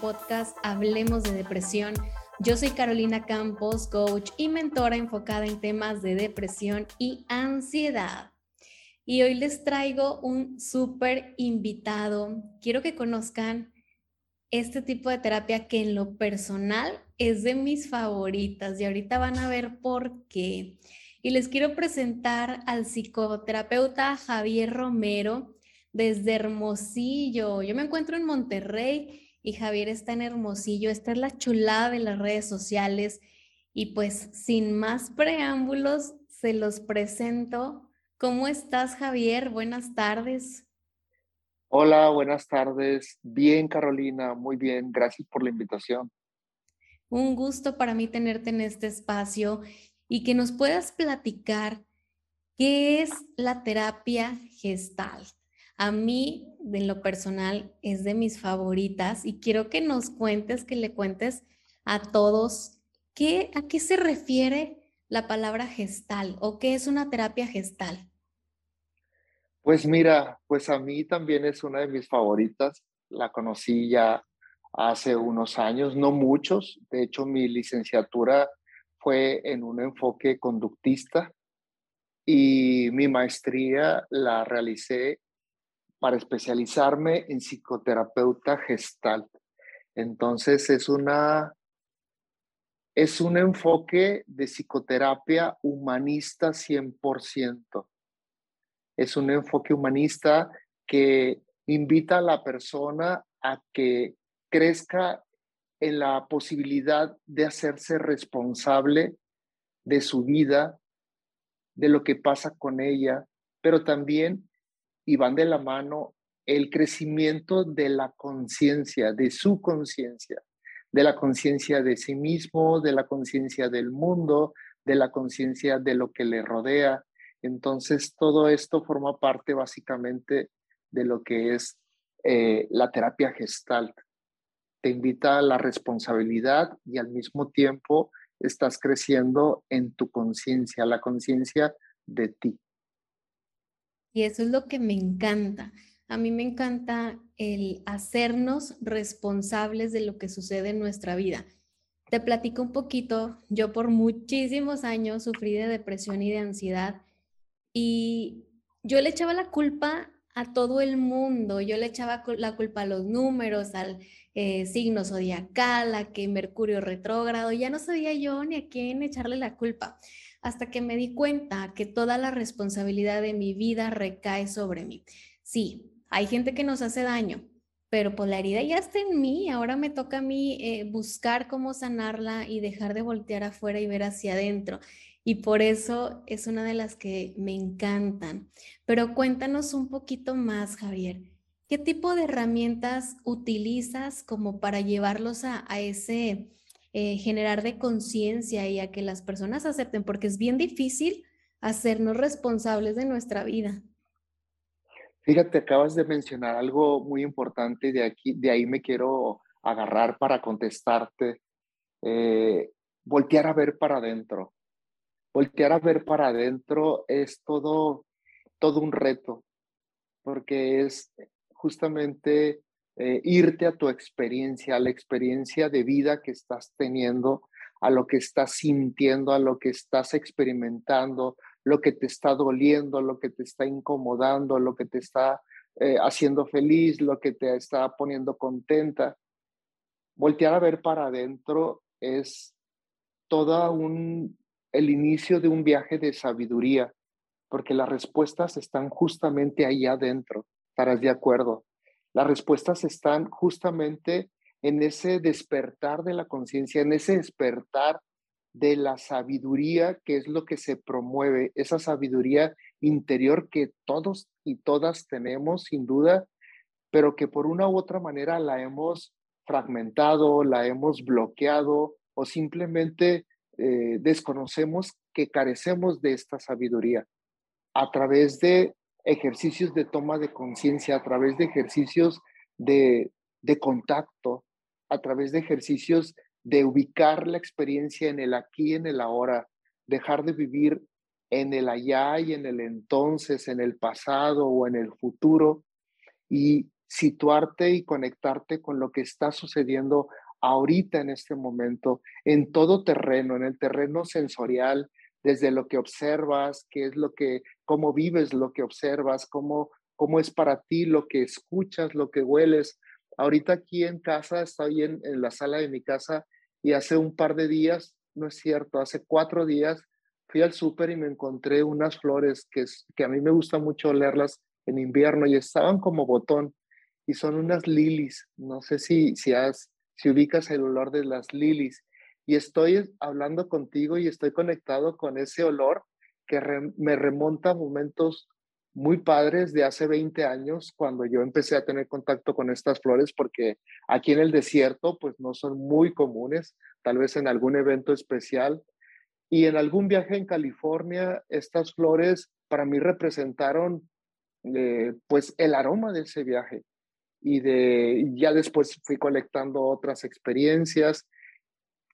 podcast Hablemos de Depresión. Yo soy Carolina Campos, coach y mentora enfocada en temas de depresión y ansiedad. Y hoy les traigo un súper invitado. Quiero que conozcan este tipo de terapia que en lo personal es de mis favoritas y ahorita van a ver por qué. Y les quiero presentar al psicoterapeuta Javier Romero desde Hermosillo. Yo me encuentro en Monterrey y Javier está en Hermosillo. Esta es la chulada de las redes sociales. Y pues sin más preámbulos, se los presento. ¿Cómo estás, Javier? Buenas tardes. Hola, buenas tardes. Bien, Carolina, muy bien. Gracias por la invitación. Un gusto para mí tenerte en este espacio y que nos puedas platicar qué es la terapia gestal. A mí, de lo personal, es de mis favoritas y quiero que nos cuentes, que le cuentes a todos qué, a qué se refiere la palabra gestal o qué es una terapia gestal. Pues mira, pues a mí también es una de mis favoritas. La conocí ya hace unos años, no muchos. De hecho, mi licenciatura fue en un enfoque conductista y mi maestría la realicé para especializarme en psicoterapeuta gestal. Entonces es una es un enfoque de psicoterapia humanista 100%. Es un enfoque humanista que invita a la persona a que crezca en la posibilidad de hacerse responsable de su vida, de lo que pasa con ella, pero también y van de la mano el crecimiento de la conciencia, de su conciencia, de la conciencia de sí mismo, de la conciencia del mundo, de la conciencia de lo que le rodea. Entonces, todo esto forma parte básicamente de lo que es eh, la terapia gestalt. Te invita a la responsabilidad y al mismo tiempo estás creciendo en tu conciencia, la conciencia de ti. Y eso es lo que me encanta. A mí me encanta el hacernos responsables de lo que sucede en nuestra vida. Te platico un poquito, yo por muchísimos años sufrí de depresión y de ansiedad y yo le echaba la culpa a todo el mundo, yo le echaba la culpa a los números, al eh, signo zodiacal, a que Mercurio retrógrado, ya no sabía yo ni a quién echarle la culpa hasta que me di cuenta que toda la responsabilidad de mi vida recae sobre mí. Sí, hay gente que nos hace daño, pero pues la herida ya está en mí, ahora me toca a mí eh, buscar cómo sanarla y dejar de voltear afuera y ver hacia adentro. Y por eso es una de las que me encantan. Pero cuéntanos un poquito más, Javier. ¿Qué tipo de herramientas utilizas como para llevarlos a ese eh, generar de conciencia y a que las personas acepten, porque es bien difícil hacernos responsables de nuestra vida. Fíjate, acabas de mencionar algo muy importante y de, aquí, de ahí me quiero agarrar para contestarte. Eh, voltear a ver para adentro. Voltear a ver para adentro es todo, todo un reto, porque es justamente eh, irte a tu experiencia, a la experiencia de vida que estás teniendo, a lo que estás sintiendo, a lo que estás experimentando, lo que te está doliendo, lo que te está incomodando, lo que te está eh, haciendo feliz, lo que te está poniendo contenta. Voltear a ver para adentro es todo un, el inicio de un viaje de sabiduría, porque las respuestas están justamente ahí adentro, estarás de acuerdo. Las respuestas están justamente en ese despertar de la conciencia, en ese despertar de la sabiduría que es lo que se promueve, esa sabiduría interior que todos y todas tenemos sin duda, pero que por una u otra manera la hemos fragmentado, la hemos bloqueado o simplemente eh, desconocemos que carecemos de esta sabiduría. A través de ejercicios de toma de conciencia, a través de ejercicios de, contacto, a través de ejercicios de ubicar la experiencia en el aquí en el ahora, dejar de vivir en el allá y en el entonces, en el pasado o en el futuro, y situarte y conectarte con lo que está sucediendo ahorita en este momento, en todo terreno, en el terreno sensorial, desde lo que observas, qué es lo que, cómo vives lo que observas, cómo, cómo es para ti lo que escuchas, lo que hueles. Ahorita aquí en casa, estoy en, en la sala de mi casa y hace un par de días, no es cierto, hace cuatro días fui al súper y me encontré unas flores que, que a mí me gusta mucho leerlas en invierno y estaban como botón y son unas lilies. No sé si, si, has, si ubicas el olor de las lilies. Y estoy hablando contigo y estoy conectado con ese olor que me remonta a momentos muy padres de hace 20 años cuando yo empecé a tener contacto con estas flores porque aquí en el desierto pues no son muy comunes, tal vez en algún evento especial. Y en algún viaje en California, estas flores para mí representaron eh, pues el aroma de ese viaje y de ya después fui colectando otras experiencias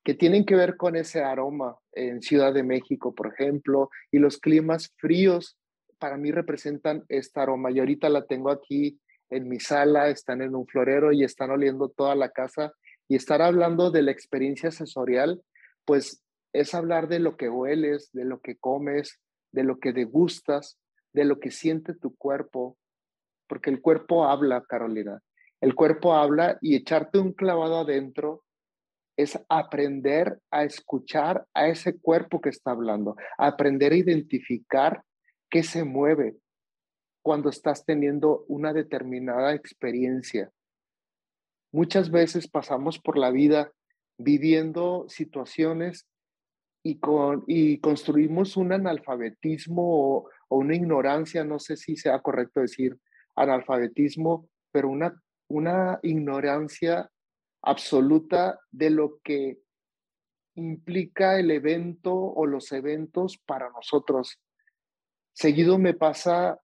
que tienen que ver con ese aroma en Ciudad de México, por ejemplo, y los climas fríos para mí representan esta aroma. Y ahorita la tengo aquí en mi sala, están en un florero y están oliendo toda la casa. Y estar hablando de la experiencia sensorial, pues es hablar de lo que hueles, de lo que comes, de lo que degustas, de lo que siente tu cuerpo, porque el cuerpo habla, Carolina. El cuerpo habla y echarte un clavado adentro es aprender a escuchar a ese cuerpo que está hablando, aprender a identificar qué se mueve cuando estás teniendo una determinada experiencia. Muchas veces pasamos por la vida viviendo situaciones y, con, y construimos un analfabetismo o, una ignorancia, no sé si sea correcto decir analfabetismo, pero una, una ignorancia absoluta de lo que implica el evento o los eventos para nosotros. Seguido me pasa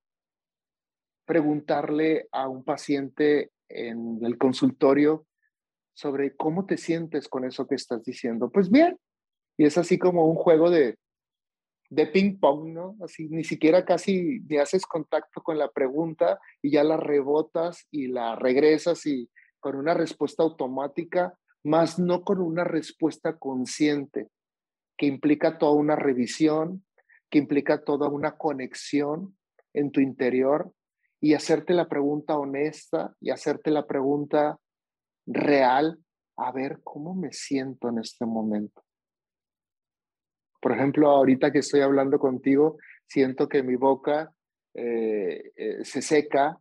preguntarle a un paciente en el consultorio sobre cómo te sientes con eso que estás diciendo. Pues bien, y es así como un juego de, de ping pong, ¿no? Así ni siquiera casi ni haces contacto con la pregunta y ya la rebotas y la regresas y con una respuesta automática, más no con una respuesta consciente, que implica toda una revisión, que implica toda una conexión en tu interior y hacerte la pregunta honesta y hacerte la pregunta real, a ver cómo me siento en este momento. Por ejemplo, ahorita que estoy hablando contigo, siento que mi boca eh, eh, se seca,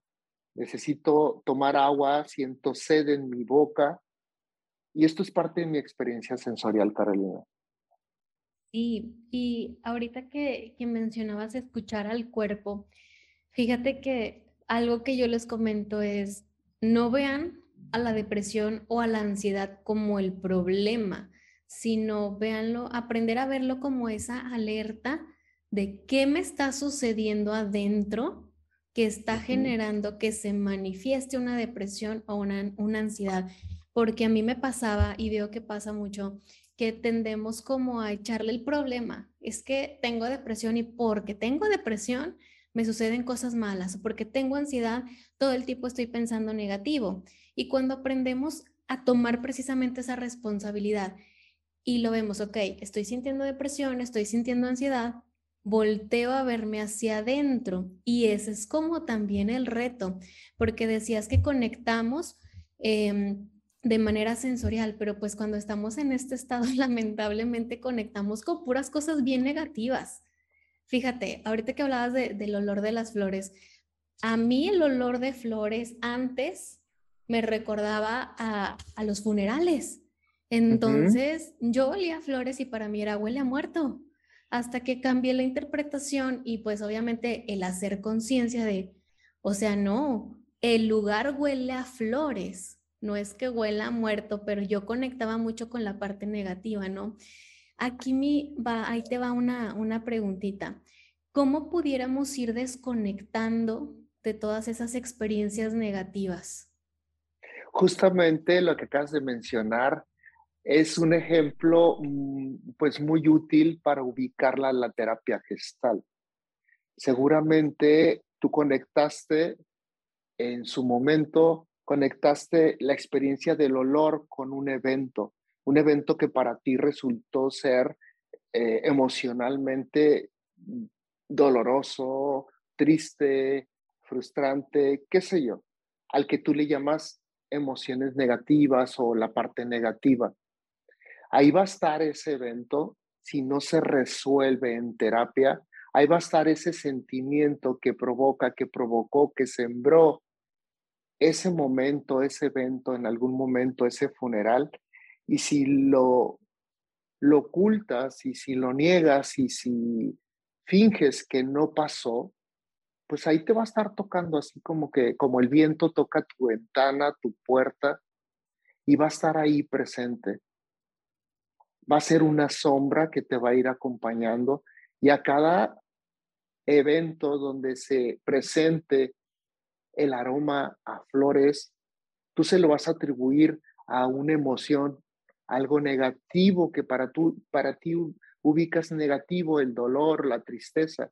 necesito tomar agua, siento sed en mi boca. Y esto es parte de mi experiencia sensorial, Carolina. Sí, y ahorita que, que mencionabas escuchar al cuerpo, fíjate que algo que yo les comento es, no vean a la depresión o a la ansiedad como el problema, sino véanlo, aprender a verlo como esa alerta de qué me está sucediendo adentro que está generando que se manifieste una depresión o una, una ansiedad. Porque a mí me pasaba y veo que pasa mucho que tendemos como a echarle el problema. Es que tengo depresión y porque tengo depresión me suceden cosas malas, porque tengo ansiedad, todo el tiempo estoy pensando negativo. Y cuando aprendemos a tomar precisamente esa responsabilidad y lo vemos, ok, estoy sintiendo depresión, estoy sintiendo ansiedad, volteo a verme hacia adentro y ese es como también el reto, porque decías que conectamos em, de manera sensorial, pero pues cuando estamos en este estado lamentablemente conectamos con puras cosas bien negativas. Fíjate, ahorita que hablabas del olor de las flores, a mí el olor de flores antes me recordaba a, a los funerales. Entonces, yo olía flores y para mí era huele a muerto, hasta que cambié la interpretación y pues obviamente el hacer conciencia de, o sea, no, el lugar huele a flores, no es que huela a muerto, pero yo conectaba mucho con la parte negativa, ¿no? Aquí mi, va, ahí te va una, una preguntita. ¿Cómo pudiéramos ir desconectando de todas esas experiencias negativas? Justamente lo que acabas de mencionar es un ejemplo mm, pues muy útil para ubicarla en la terapia gestal. Seguramente tú conectaste en su momento conectaste la experiencia del olor con un evento, un evento que para ti resultó ser eh, emocionalmente doloroso, triste, frustrante, qué sé yo, al que tú le llamas emociones negativas o la parte negativa. Ahí va a estar ese evento si no se resuelve en terapia. Ahí va a estar ese sentimiento que provoca, que provocó, que sembró ese momento, ese evento, en algún momento, ese funeral. Y si lo, ocultas y si lo niegas y si finges que no pasó, pues ahí te va a estar tocando así como que, como el viento toca tu ventana, tu puerta, y va a estar ahí presente. Va a ser una sombra que te va a ir acompañando y a cada evento donde se presente el aroma a flores, tú se lo vas a atribuir a una emoción, algo negativo que para, tú, para ti ubicas negativo, el dolor, la tristeza.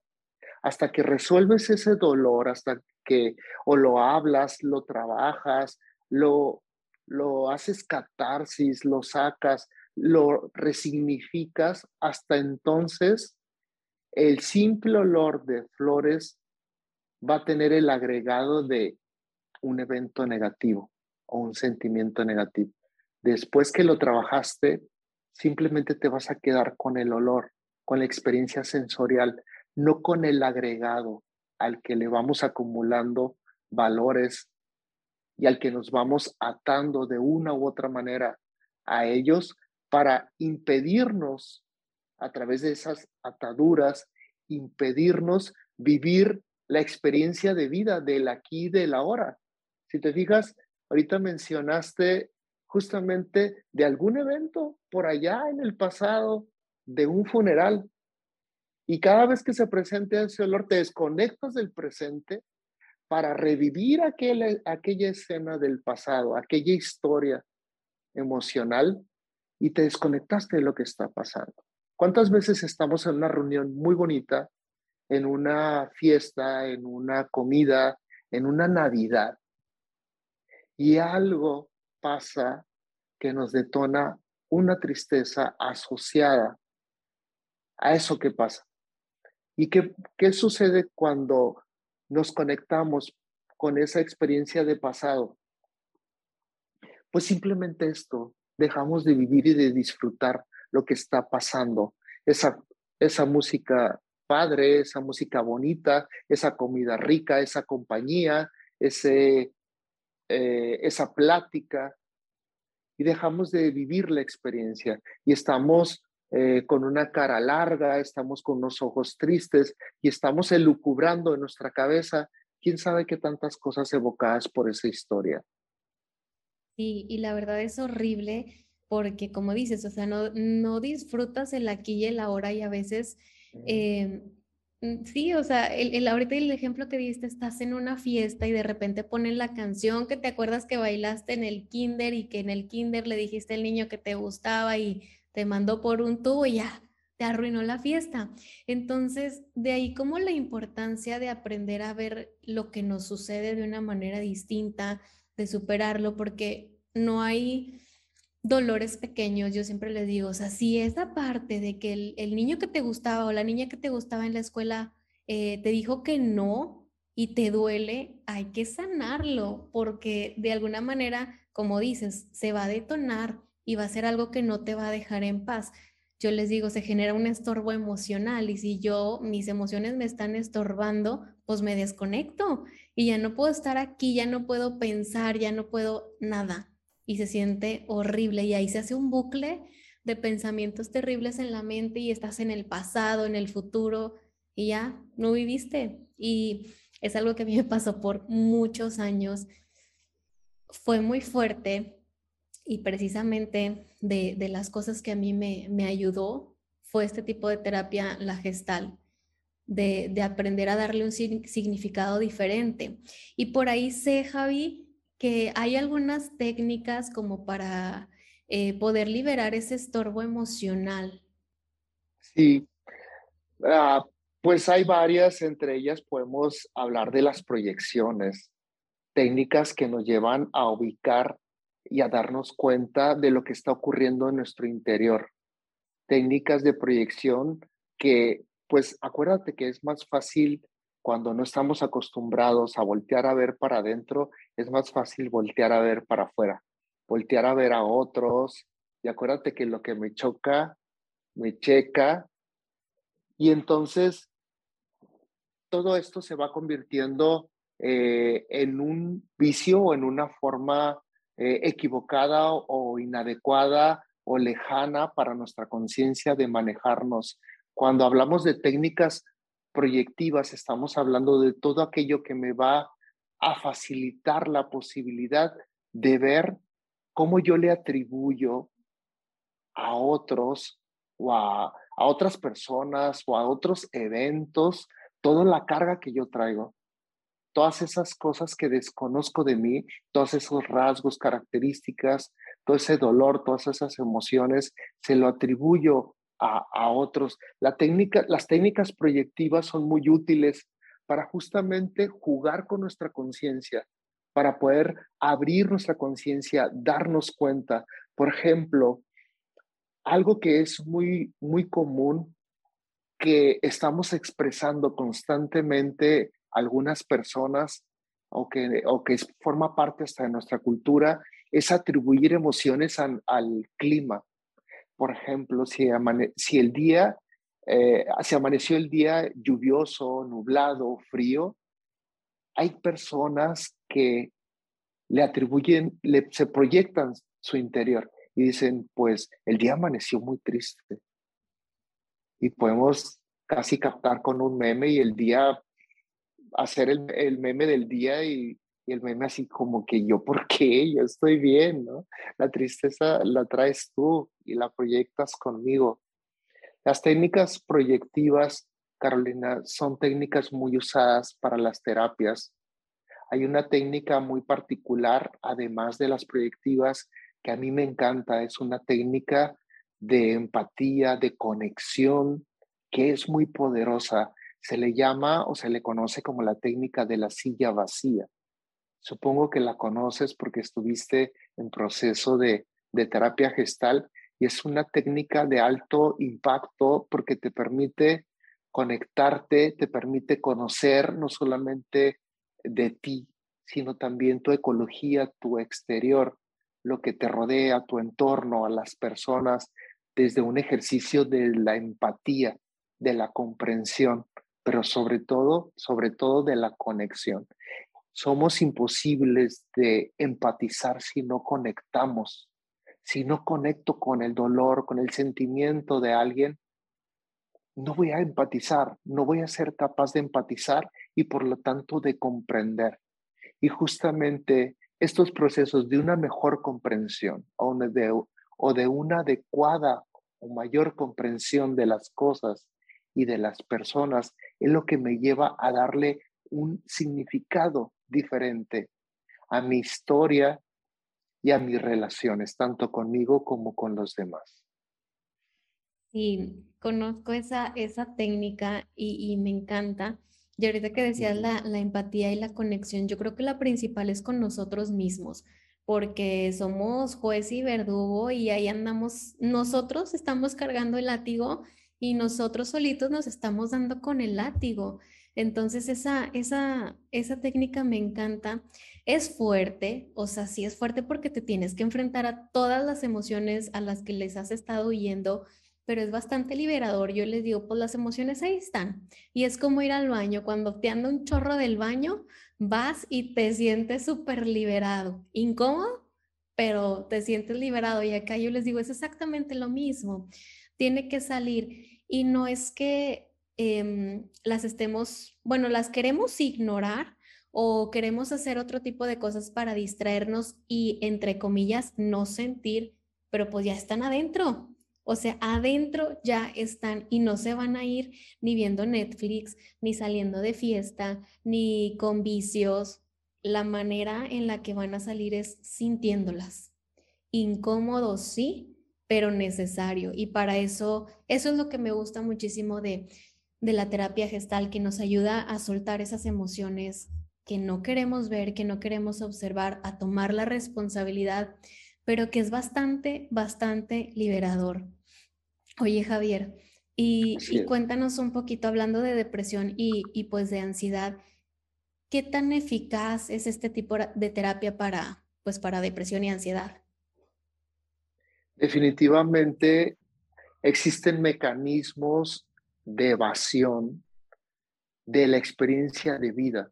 Hasta que resuelves ese dolor, hasta que o lo hablas, lo trabajas, lo, lo haces catarsis, lo sacas, lo resignificas, hasta entonces el simple olor de flores va a tener el agregado de un evento negativo o un sentimiento negativo. Después que lo trabajaste, simplemente te vas a quedar con el olor, con la experiencia sensorial, no con el agregado al que le vamos acumulando valores y al que nos vamos atando de una u otra manera a ellos para impedirnos a través de esas ataduras, impedirnos vivir la experiencia de vida del aquí y del ahora. Si te fijas, ahorita mencionaste justamente de algún evento por allá en el pasado, de un funeral, y cada vez que se presente ese olor, te desconectas del presente para revivir aquella, aquella escena del pasado, aquella historia emocional y te desconectaste de lo que está pasando. ¿Cuántas veces estamos en una reunión muy bonita, en una fiesta, en una comida, en una Navidad y algo pasa que nos detona una tristeza asociada a eso que pasa? ¿Y qué, qué sucede cuando nos conectamos con esa experiencia de pasado? Pues simplemente esto, dejamos de vivir y de disfrutar lo que está pasando. Esa, esa música padre, esa música bonita, esa comida rica, esa compañía, ese, eh, esa plática. Y dejamos de vivir la experiencia y estamos eh, con una cara larga, estamos con unos ojos tristes y estamos elucubrando en nuestra cabeza quién sabe qué tantas cosas evocadas por esa historia. Sí, y la verdad es horrible porque como dices, o sea, no, no disfrutas el aquí y el ahora y a veces, eh, mm, sí, o sea, el, el, ahorita el ejemplo que diste, estás en una fiesta y de repente ponen la canción que te acuerdas que bailaste en el kinder y que en el kinder le dijiste al niño que te gustaba y te mandó por un tubo y ya te arruinó la fiesta. Entonces, de ahí como la importancia de aprender a ver lo que nos sucede de una manera distinta, de superarlo, porque no hay dolores pequeños, yo siempre les digo, o sea, si esa parte de que el, niño que te gustaba o la niña que te gustaba en la escuela eh, te dijo que no y te duele, hay que sanarlo, porque de alguna manera, como dices, se va a detonar y va a ser algo que no te va a dejar en paz. Yo les digo, se genera un estorbo emocional y si yo, mis emociones me están estorbando, pues me desconecto y ya no puedo estar aquí, ya no puedo pensar, ya no puedo nada y se siente horrible y ahí se hace un bucle de pensamientos terribles en la mente y estás en el pasado, en el futuro y ya no viviste. Y es algo que a mí me pasó por muchos años. Fue muy fuerte y precisamente de, las cosas que a mí me, ayudó fue este tipo de terapia, la gestal, de, aprender a darle un significado diferente. Y por ahí sé, Javi, que hay algunas técnicas como para eh, poder liberar ese estorbo emocional. Sí, ah, pues hay varias, entre ellas podemos hablar de las proyecciones. técnicas que nos llevan a ubicar y a darnos cuenta de lo que está ocurriendo en nuestro interior. Técnicas de proyección que, pues acuérdate que es más fácil cuando no estamos acostumbrados a voltear a ver para adentro, es más fácil voltear a ver para afuera, voltear a ver a otros. Y acuérdate que lo que me choca, me checa. Y entonces todo esto se va convirtiendo eh, en un vicio o en una forma eh, equivocada o inadecuada o lejana para nuestra conciencia de manejarnos. Cuando hablamos de técnicas proyectivas, estamos hablando de todo aquello que me va a facilitar la posibilidad de ver cómo yo le atribuyo a otros o a, a otras personas o a otros eventos toda la carga que yo traigo. Todas esas cosas que desconozco de mí, todos esos rasgos, características, todo ese dolor, todas esas emociones, se lo atribuyo a, otros. La técnica, las técnicas proyectivas son muy útiles para justamente jugar con nuestra conciencia, para poder abrir nuestra conciencia, darnos cuenta. Por ejemplo, algo que es muy, muy común que estamos expresando constantemente algunas personas o que, o que forma parte hasta de nuestra cultura es atribuir emociones al, clima. Por ejemplo, si, si el día, eh, amaneció el día lluvioso, nublado, frío, hay personas que le atribuyen, le, se proyectan su interior y dicen, pues el día amaneció muy triste. Y podemos casi captar con un meme y el día hacer el, el meme del día y, y, el meme así como que yo, ¿por qué? Yo estoy bien, ¿no? La tristeza la traes tú y la proyectas conmigo. Las técnicas proyectivas, Carolina, son técnicas muy usadas para las terapias. Hay una técnica muy particular, además de las proyectivas, que a mí me encanta. Es una técnica de empatía, de conexión, que es muy poderosa se le llama o se le conoce como la técnica de la silla vacía. Supongo que la conoces porque estuviste en proceso de, terapia gestal y es una técnica de alto impacto porque te permite conectarte, te permite conocer no solamente de ti, sino también tu ecología, tu exterior, lo que te rodea, tu entorno, a las personas, desde un ejercicio de la empatía, de la comprensión pero sobre todo, sobre todo de la conexión. Somos imposibles de empatizar si no conectamos. Si no conecto con el dolor, con el sentimiento de alguien, no voy a empatizar, no voy a ser capaz de empatizar y por lo tanto de comprender. Y justamente estos procesos de una mejor comprensión o de, o de una adecuada o mayor comprensión de las cosas y de las personas es lo que me lleva a darle un significado diferente a mi historia y a mis relaciones, tanto conmigo como con los demás. Sí, conozco esa, esa técnica y, me encanta. Y ahorita que decías la, la empatía y la conexión, yo creo que la principal es con nosotros mismos, porque somos juez y verdugo y ahí andamos, nosotros estamos cargando el látigo y nosotros solitos nos estamos dando con el látigo. Entonces esa, esa, esa técnica me encanta. Es fuerte, o sea, sí es fuerte porque te tienes que enfrentar a todas las emociones a las que les has estado huyendo, pero es bastante liberador. Yo les digo, pues las emociones ahí están. Y es como ir al baño. Cuando te anda un chorro del baño, vas y te sientes súper liberado. Incómodo, pero te sientes liberado. Y acá yo les digo, es exactamente lo mismo. Tiene que salir. Y no es que em, las estemos, bueno, las queremos ignorar o queremos hacer otro tipo de cosas para distraernos y, entre comillas, no sentir, pero pues ya están adentro. O sea, adentro ya están y no se van a ir ni viendo Netflix, ni saliendo de fiesta, ni con vicios. La manera en la que van a salir es sintiéndolas. Incómodos, sí, pero necesario. Y para eso, eso es lo que me gusta muchísimo de, de la terapia gestal, que nos ayuda a soltar esas emociones que no queremos ver, que no queremos observar, a tomar la responsabilidad, pero que es bastante, bastante liberador. Oye, Javier, y, cuéntanos un poquito hablando de depresión y, y, pues de ansiedad, ¿qué tan eficaz es este tipo de terapia para, pues para depresión y ansiedad? Definitivamente existen mecanismos de evasión de la experiencia de vida,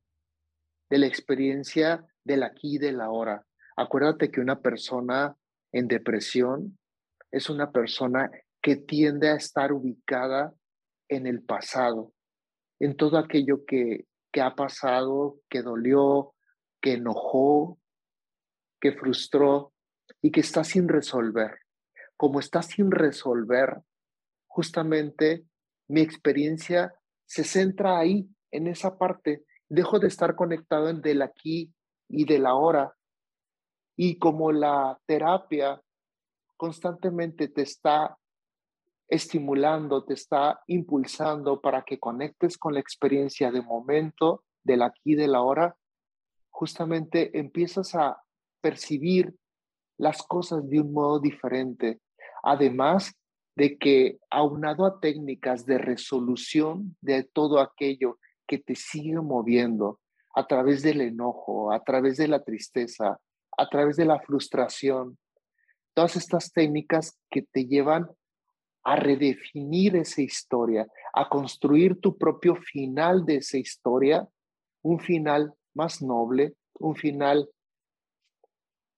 de la experiencia del aquí y del ahora. Acuérdate que una persona en depresión es una persona que tiende a estar ubicada en el pasado, en todo aquello que, que ha pasado, que dolió, que enojó, que frustró y que está sin resolver. Como está sin resolver, justamente mi experiencia se centra ahí, en esa parte. Dejo de estar conectado en del aquí y del ahora. Y como la terapia constantemente te está estimulando, te está impulsando para que conectes con la experiencia de momento, del aquí del ahora, justamente empiezas a percibir las cosas de un modo diferente. Además de que aunado a técnicas de resolución de todo aquello que te sigue moviendo a través del enojo, a través de la tristeza, a través de la frustración, todas estas técnicas que te llevan a redefinir esa historia, a construir tu propio final de esa historia, un final más noble, un final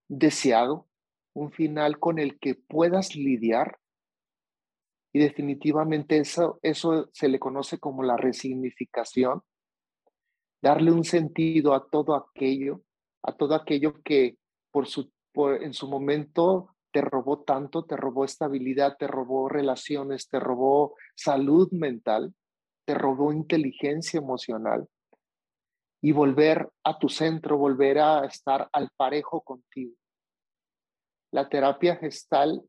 deseado, un final con el que puedas lidiar y definitivamente eso, eso se le conoce como la resignificación, darle un sentido a todo aquello, a todo aquello que por su, en su momento te robó tanto, te robó estabilidad, te robó relaciones, te robó salud mental, te robó inteligencia emocional y volver a tu centro, volver a estar al parejo contigo. La terapia gestal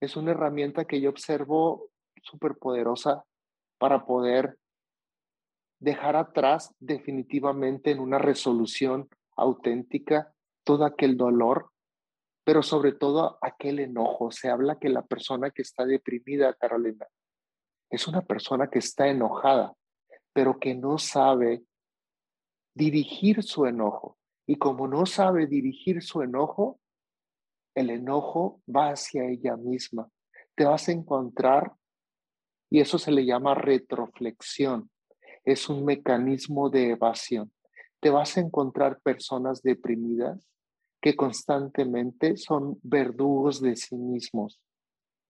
es una herramienta que yo observo súper poderosa para poder dejar atrás definitivamente en una resolución auténtica todo aquel dolor, pero sobre todo aquel enojo. Se habla que la persona que está deprimida, Carolina, es una persona que está enojada, pero que no sabe dirigir su enojo. Y como no sabe dirigir su enojo, el enojo va hacia ella misma. Te vas a encontrar, y eso se le llama retroflexión, es un mecanismo de evasión. Te vas a encontrar personas deprimidas que constantemente son verdugos de sí mismos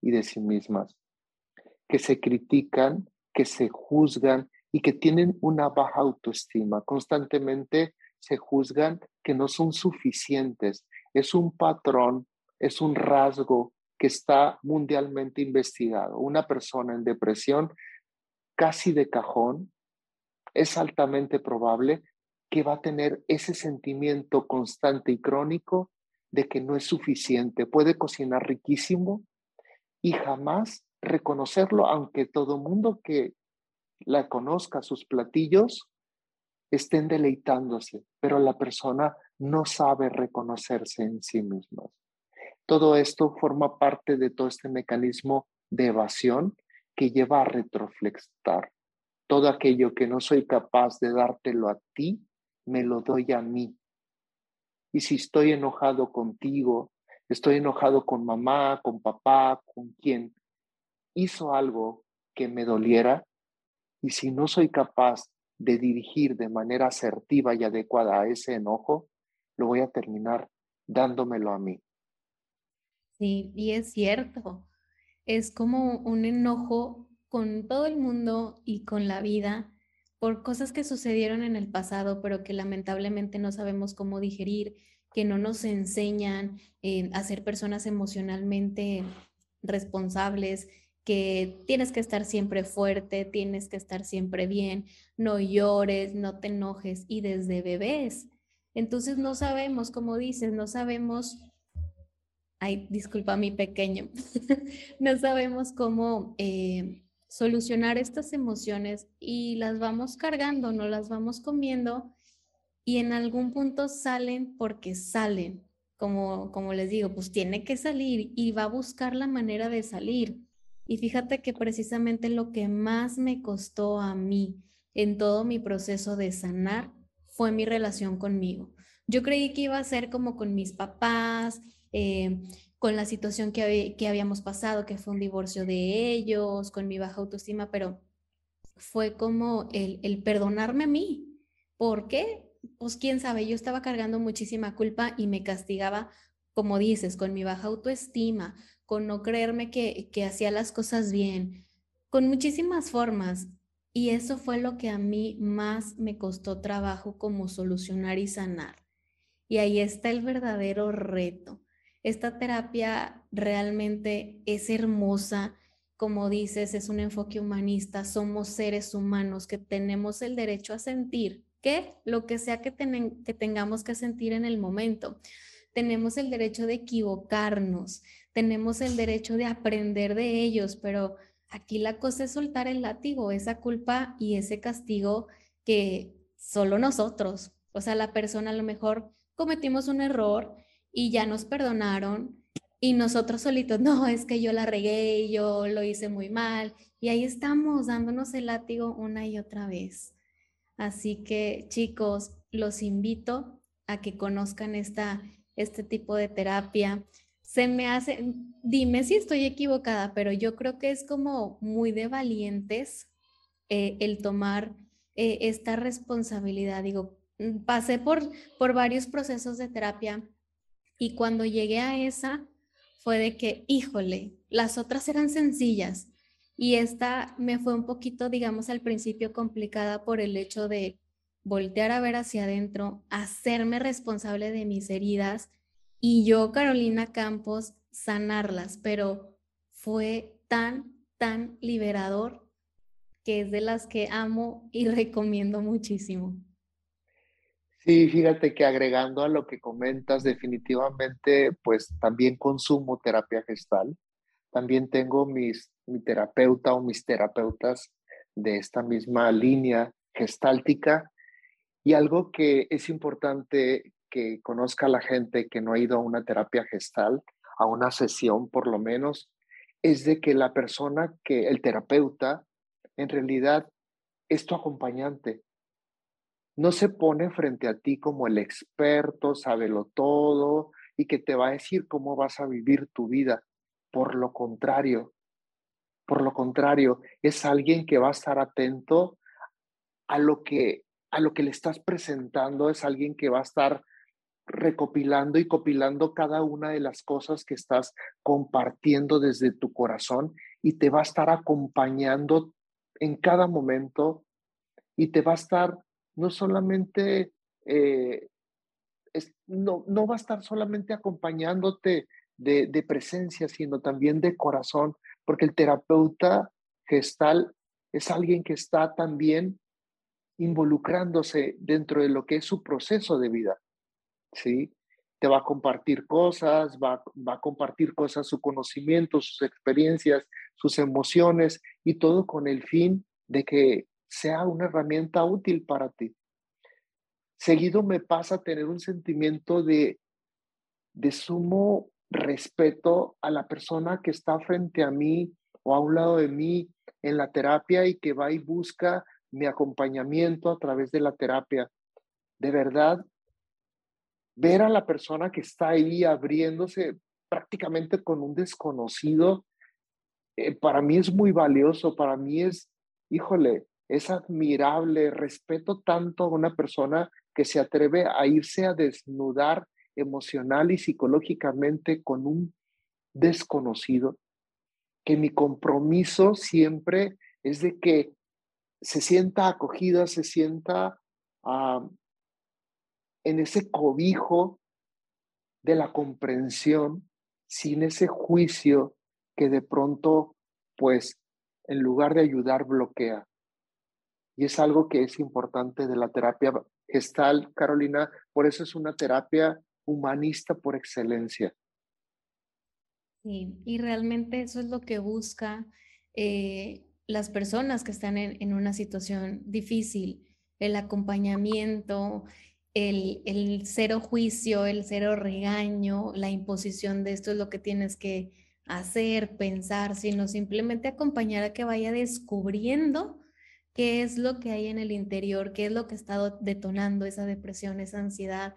y de sí mismas, que se critican, que se juzgan y que tienen una baja autoestima. Constantemente se juzgan que no son suficientes. Es un patrón es un rasgo que está mundialmente investigado. Una persona en depresión casi de cajón es altamente probable que va a tener ese sentimiento constante y crónico de que no es suficiente. Puede cocinar riquísimo y jamás reconocerlo, aunque todo mundo que la conozca, sus platillos, estén deleitándose, pero la persona no sabe reconocerse en sí misma. Todo esto forma parte de todo este mecanismo de evasión que lleva a retroflexar. Todo aquello que no soy capaz de dártelo a ti, me lo doy a mí. Y si estoy enojado contigo, estoy enojado con mamá, con papá, con quien hizo algo que me doliera, y si no soy capaz de dirigir de manera asertiva y adecuada a ese enojo, lo voy a terminar dándomelo a mí. Sí, y es cierto. Es como un enojo con todo el mundo y con la vida por cosas que sucedieron en el pasado, pero que lamentablemente no sabemos cómo digerir, que no nos enseñan eh, a ser personas emocionalmente responsables, que tienes que estar siempre fuerte, tienes que estar siempre bien, no llores, no te enojes, y desde bebés. Entonces no sabemos, como dices, no sabemos ay, disculpa mi pequeño, no sabemos cómo eh, solucionar estas emociones y las vamos cargando, no las vamos comiendo y en algún punto salen porque salen. Como, como les digo, pues tiene que salir y va a buscar la manera de salir. Y fíjate que precisamente lo que más me costó a mí en todo mi proceso de sanar fue mi relación conmigo. Yo creí que iba a ser como con mis papás, eh, con la situación que, que habíamos pasado, que fue un divorcio de ellos, con mi baja autoestima, pero fue como el, el perdonarme a mí. ¿Por qué? Pues quién sabe, yo estaba cargando muchísima culpa y me castigaba, como dices, con mi baja autoestima, con no creerme que, que hacía las cosas bien, con muchísimas formas. Y eso fue lo que a mí más me costó trabajo como solucionar y sanar. Y ahí está el verdadero reto. Esta terapia realmente es hermosa. Como dices, es un enfoque humanista. Somos seres humanos que tenemos el derecho a sentir que lo que sea que, tengamos que sentir en el momento. Tenemos el derecho de equivocarnos, tenemos el derecho de aprender de ellos, pero aquí la cosa es soltar el látigo, esa culpa y ese castigo que solo nosotros, o sea, la persona a lo mejor cometimos un error y ya nos perdonaron y nosotros solitos, no, es que yo la regué, yo lo hice muy mal y ahí estamos dándonos el látigo una y otra vez. Así que chicos, los invito a que conozcan esta, este tipo de terapia se me hace, dime si estoy equivocada, pero yo creo que es como muy de valientes eh, el tomar eh, esta responsabilidad. Digo, mm, pasé por, por varios procesos de terapia y cuando llegué a esa fue de que, híjole, las otras eran sencillas y esta me fue un poquito, digamos, al principio complicada por el hecho de voltear a ver hacia adentro, hacerme responsable de mis heridas y yo, Carolina Campos, sanarlas, pero fue tan, tan liberador que es de las que amo y recomiendo muchísimo. Sí, fíjate que agregando a lo que comentas, definitivamente, pues también consumo terapia gestal. También tengo mis, mi terapeuta o mis terapeutas de esta misma línea gestáltica. Y algo que es importante que conozca la gente que no ha ido a una terapia gestal, a una sesión por lo menos, es de que la persona que, el terapeuta, en realidad es tu acompañante. No se pone frente a ti como el experto, sábelo todo y que te va a decir cómo vas a vivir tu vida. Por lo contrario, por lo contrario, es alguien que va a estar atento a lo que a lo que le estás presentando, es alguien que va a estar recopilando y copilando cada una de las cosas que estás compartiendo desde tu corazón y te va a estar acompañando en cada momento y te va a estar no solamente, eh, no, no va a estar solamente acompañándote de, de presencia, sino también de corazón, porque el terapeuta gestal es alguien que está también involucrándose dentro de lo que es su proceso de vida. ¿sí? Te va a compartir cosas, va, va a compartir cosas, su conocimiento, sus experiencias, sus emociones y todo con el fin de que sea una herramienta útil para ti. Seguido me pasa tener un sentimiento de, de sumo respeto a la persona que está frente a mí o a un lado de mí en la terapia y que va y busca mi acompañamiento a través de la terapia. De verdad, ver a la persona que está ahí abriéndose prácticamente con un desconocido, eh, para mí es muy valioso, para mí es, híjole, es admirable, respeto tanto a una persona que se atreve a irse a desnudar emocional y psicológicamente con un desconocido, que mi compromiso siempre es de que se sienta acogida, se sienta uh, en ese cobijo de la comprensión, sin ese juicio que de pronto, pues, en lugar de ayudar, bloquea. Y es algo que es importante de la terapia gestal, Carolina, por eso es una terapia humanista por excelencia. Sí, y realmente eso es lo que busca eh, las personas que están en, en una situación difícil, el acompañamiento, el, el cero juicio, el cero regaño, la imposición de esto es lo que tienes que hacer, pensar, sino simplemente acompañar a que vaya descubriendo qué es lo que hay en el interior, qué es lo que está detonando esa depresión, esa ansiedad.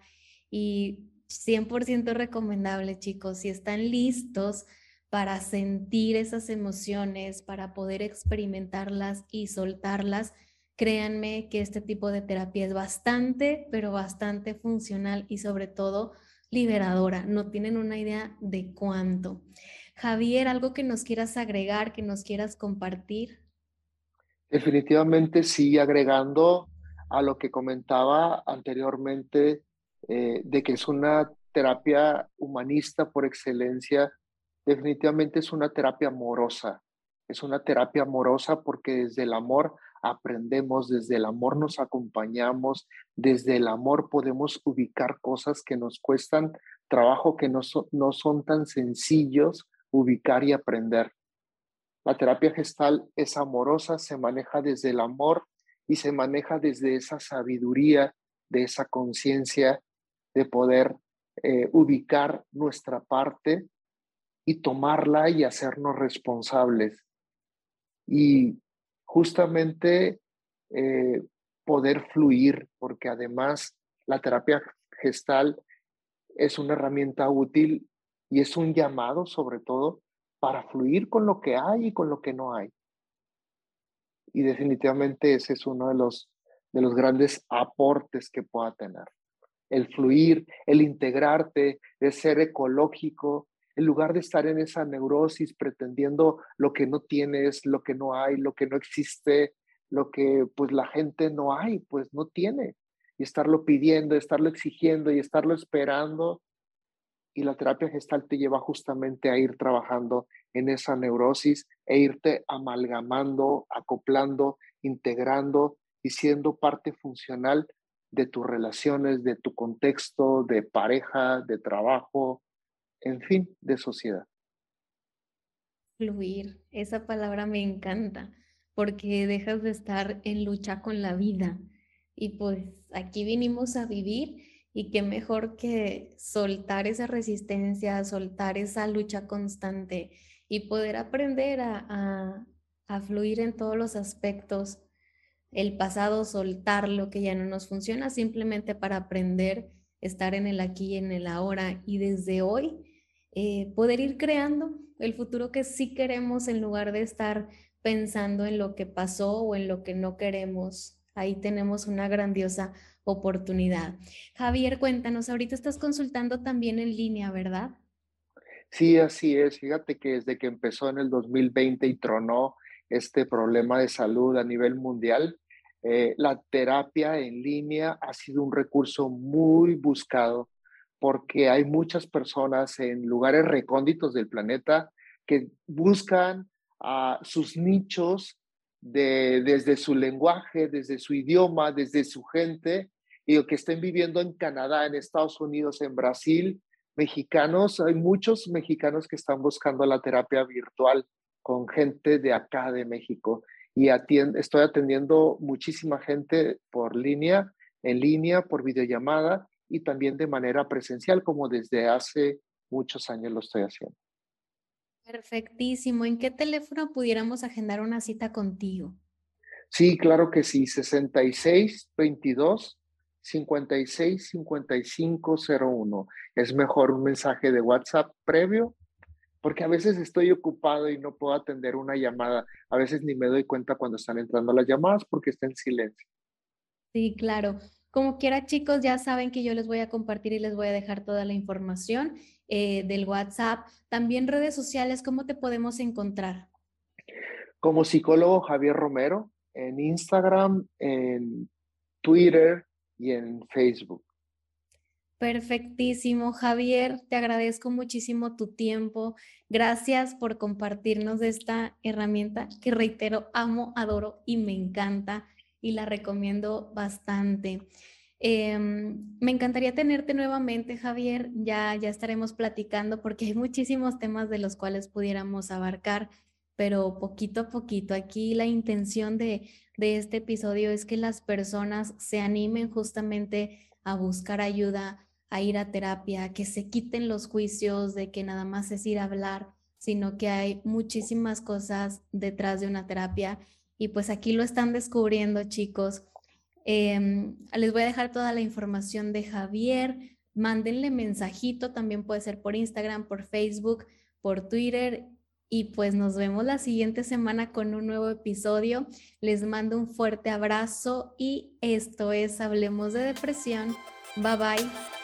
Y 100% recomendable, chicos, si están listos para sentir esas emociones, para poder experimentarlas y soltarlas, créanme que este tipo de terapia es bastante, pero bastante funcional y sobre todo liberadora. No tienen una idea de cuánto. Javier, algo que nos quieras agregar, que nos quieras compartir. Definitivamente sí, agregando a lo que comentaba anteriormente, eh, de que es una terapia humanista por excelencia, definitivamente es una terapia amorosa. Es una terapia amorosa porque desde el amor aprendemos, desde el amor nos acompañamos, desde el amor podemos ubicar cosas que nos cuestan trabajo, que no, no son tan sencillos ubicar y aprender. La terapia gestal es amorosa, se maneja desde el amor y se maneja desde esa sabiduría, de esa conciencia de poder eh, ubicar nuestra parte y tomarla y hacernos responsables. Y justamente eh, poder fluir, porque además la terapia gestal es una herramienta útil y es un llamado sobre todo para fluir con lo que hay y con lo que no hay. Y definitivamente ese es uno de los, de los grandes aportes que pueda tener. El fluir, el integrarte, el ser ecológico, en lugar de estar en esa neurosis pretendiendo lo que no tienes, lo que no hay, lo que no existe, lo que pues la gente no hay, pues no tiene. Y estarlo pidiendo, estarlo exigiendo y estarlo esperando, y la terapia gestal te lleva justamente a ir trabajando en esa neurosis e irte amalgamando, acoplando, integrando y siendo parte funcional de tus relaciones, de tu contexto, de pareja, de trabajo, en fin, de sociedad. Fluir, esa palabra me encanta porque dejas de estar en lucha con la vida y pues aquí vinimos a vivir y qué mejor que soltar esa resistencia, soltar esa lucha constante y poder aprender a, fluir en todos los aspectos. El pasado, soltar lo que ya no nos funciona, simplemente para aprender, estar en el aquí y en el ahora y desde hoy eh, poder ir creando el futuro que sí queremos en lugar de estar pensando en lo que pasó o en lo que no queremos. Ahí tenemos una grandiosa oportunidad. Javier, cuéntanos, ahorita estás consultando también en línea, ¿verdad? Sí, así es. Fíjate que desde que empezó en el 2020 y tronó este problema de salud a nivel mundial, eh, la terapia en línea ha sido un recurso muy buscado porque hay muchas personas en lugares recónditos del planeta que buscan a sus nichos de, desde su lenguaje, desde su idioma, desde su gente, y que estén viviendo en Canadá, en Estados Unidos, en Brasil, mexicanos, hay muchos mexicanos que están buscando la terapia virtual con gente de acá de México. Y estoy atendiendo muchísima gente por línea, en línea, por videollamada y también de manera presencial, como desde hace muchos años lo estoy haciendo. Perfectísimo. ¿En qué teléfono pudiéramos agendar una cita contigo? Sí, claro que sí, 66 22 56 5501. Es mejor un mensaje de WhatsApp previo porque a veces estoy ocupado y no puedo atender una llamada. A veces ni me doy cuenta cuando están entrando las llamadas porque está en silencio. Sí, claro. Como quiera, chicos, ya saben que yo les voy a compartir y les voy a dejar toda la información eh, del WhatsApp. También redes sociales, ¿cómo te podemos encontrar? Como psicólogo Javier Romero, en Instagram, en Twitter, y en Facebook. Perfectísimo, Javier. Te agradezco muchísimo tu tiempo. Gracias por compartirnos esta herramienta que reitero, amo, adoro y me encanta y la recomiendo bastante. Em, me encantaría tenerte nuevamente, Javier. Ya, ya estaremos platicando porque hay muchísimos temas de los cuales pudiéramos abarcar, pero poquito a poquito. Aquí la intención de de este episodio es que las personas se animen justamente a buscar ayuda, a ir a terapia, que se quiten los juicios de que nada más es ir a hablar, sino que hay muchísimas cosas detrás de una terapia. Y pues aquí lo están descubriendo, chicos. Em, les voy a dejar toda la información de Javier. Mándenle mensajito, también puede ser por Instagram, por Facebook, por Twitter. Y pues nos vemos la siguiente semana con un nuevo episodio. Les mando un fuerte abrazo y esto es Hablemos de Depresión. Bye bye.